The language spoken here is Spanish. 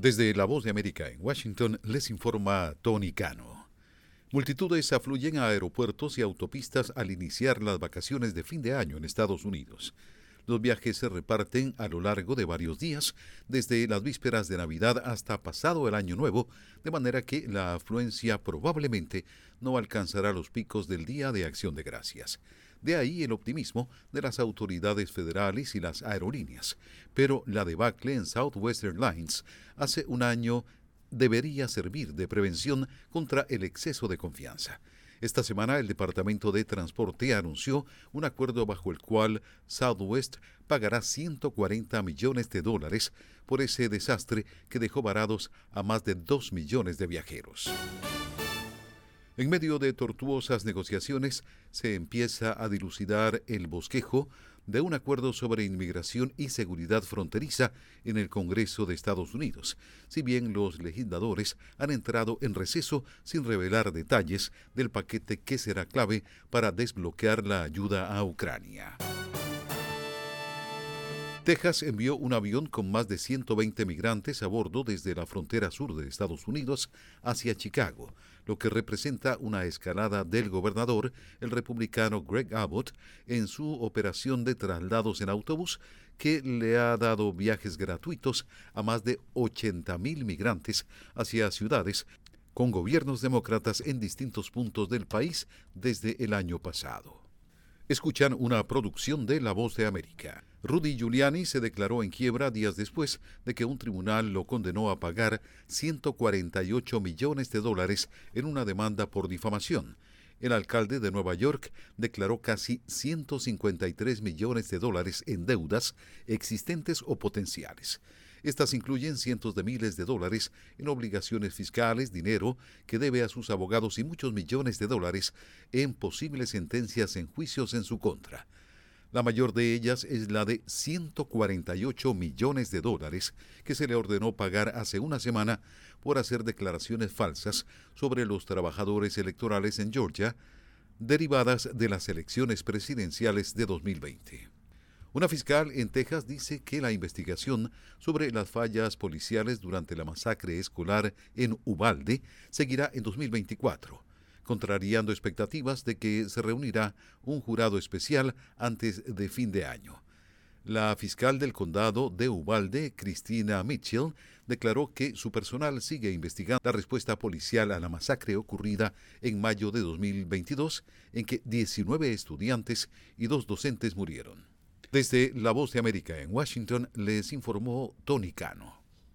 Desde La Voz de América en Washington les informa Tony Cano. Multitudes afluyen a aeropuertos y autopistas al iniciar las vacaciones de fin de año en Estados Unidos. Los viajes se reparten a lo largo de varios días, desde las vísperas de Navidad hasta pasado el Año Nuevo, de manera que la afluencia probablemente no alcanzará los picos del Día de Acción de Gracias. De ahí el optimismo de las autoridades federales y las aerolíneas. Pero la debacle en Southwest Airlines hace un año debería servir de prevención contra el exceso de confianza. Esta semana el Departamento de Transporte anunció un acuerdo bajo el cual Southwest pagará 140 millones de dólares por ese desastre que dejó varados a más de 2 millones de viajeros. En medio de tortuosas negociaciones se empieza a dilucidar el bosquejo de un acuerdo sobre inmigración y seguridad fronteriza en el Congreso de Estados Unidos, si bien los legisladores han entrado en receso sin revelar detalles del paquete que será clave para desbloquear la ayuda a Ucrania. Texas envió un avión con más de 120 migrantes a bordo desde la frontera sur de Estados Unidos hacia Chicago, lo que representa una escalada del gobernador, el republicano Greg Abbott, en su operación de traslados en autobús que le ha dado viajes gratuitos a más de 80.000 migrantes hacia ciudades con gobiernos demócratas en distintos puntos del país desde el año pasado. Escuchan una producción de La Voz de América. Rudy Giuliani se declaró en quiebra días después de que un tribunal lo condenó a pagar 148 millones de dólares en una demanda por difamación. El alcalde de Nueva York declaró casi 153 millones de dólares en deudas existentes o potenciales. Estas incluyen cientos de miles de dólares en obligaciones fiscales, dinero que debe a sus abogados y muchos millones de dólares en posibles sentencias en juicios en su contra. La mayor de ellas es la de 148 millones de dólares que se le ordenó pagar hace una semana por hacer declaraciones falsas sobre los trabajadores electorales en Georgia derivadas de las elecciones presidenciales de 2020. Una fiscal en Texas dice que la investigación sobre las fallas policiales durante la masacre escolar en Ubalde seguirá en 2024, contrariando expectativas de que se reunirá un jurado especial antes de fin de año. La fiscal del condado de Ubalde, Cristina Mitchell, declaró que su personal sigue investigando la respuesta policial a la masacre ocurrida en mayo de 2022, en que 19 estudiantes y dos docentes murieron. Desde La Voz de América en Washington les informó Tony Cano.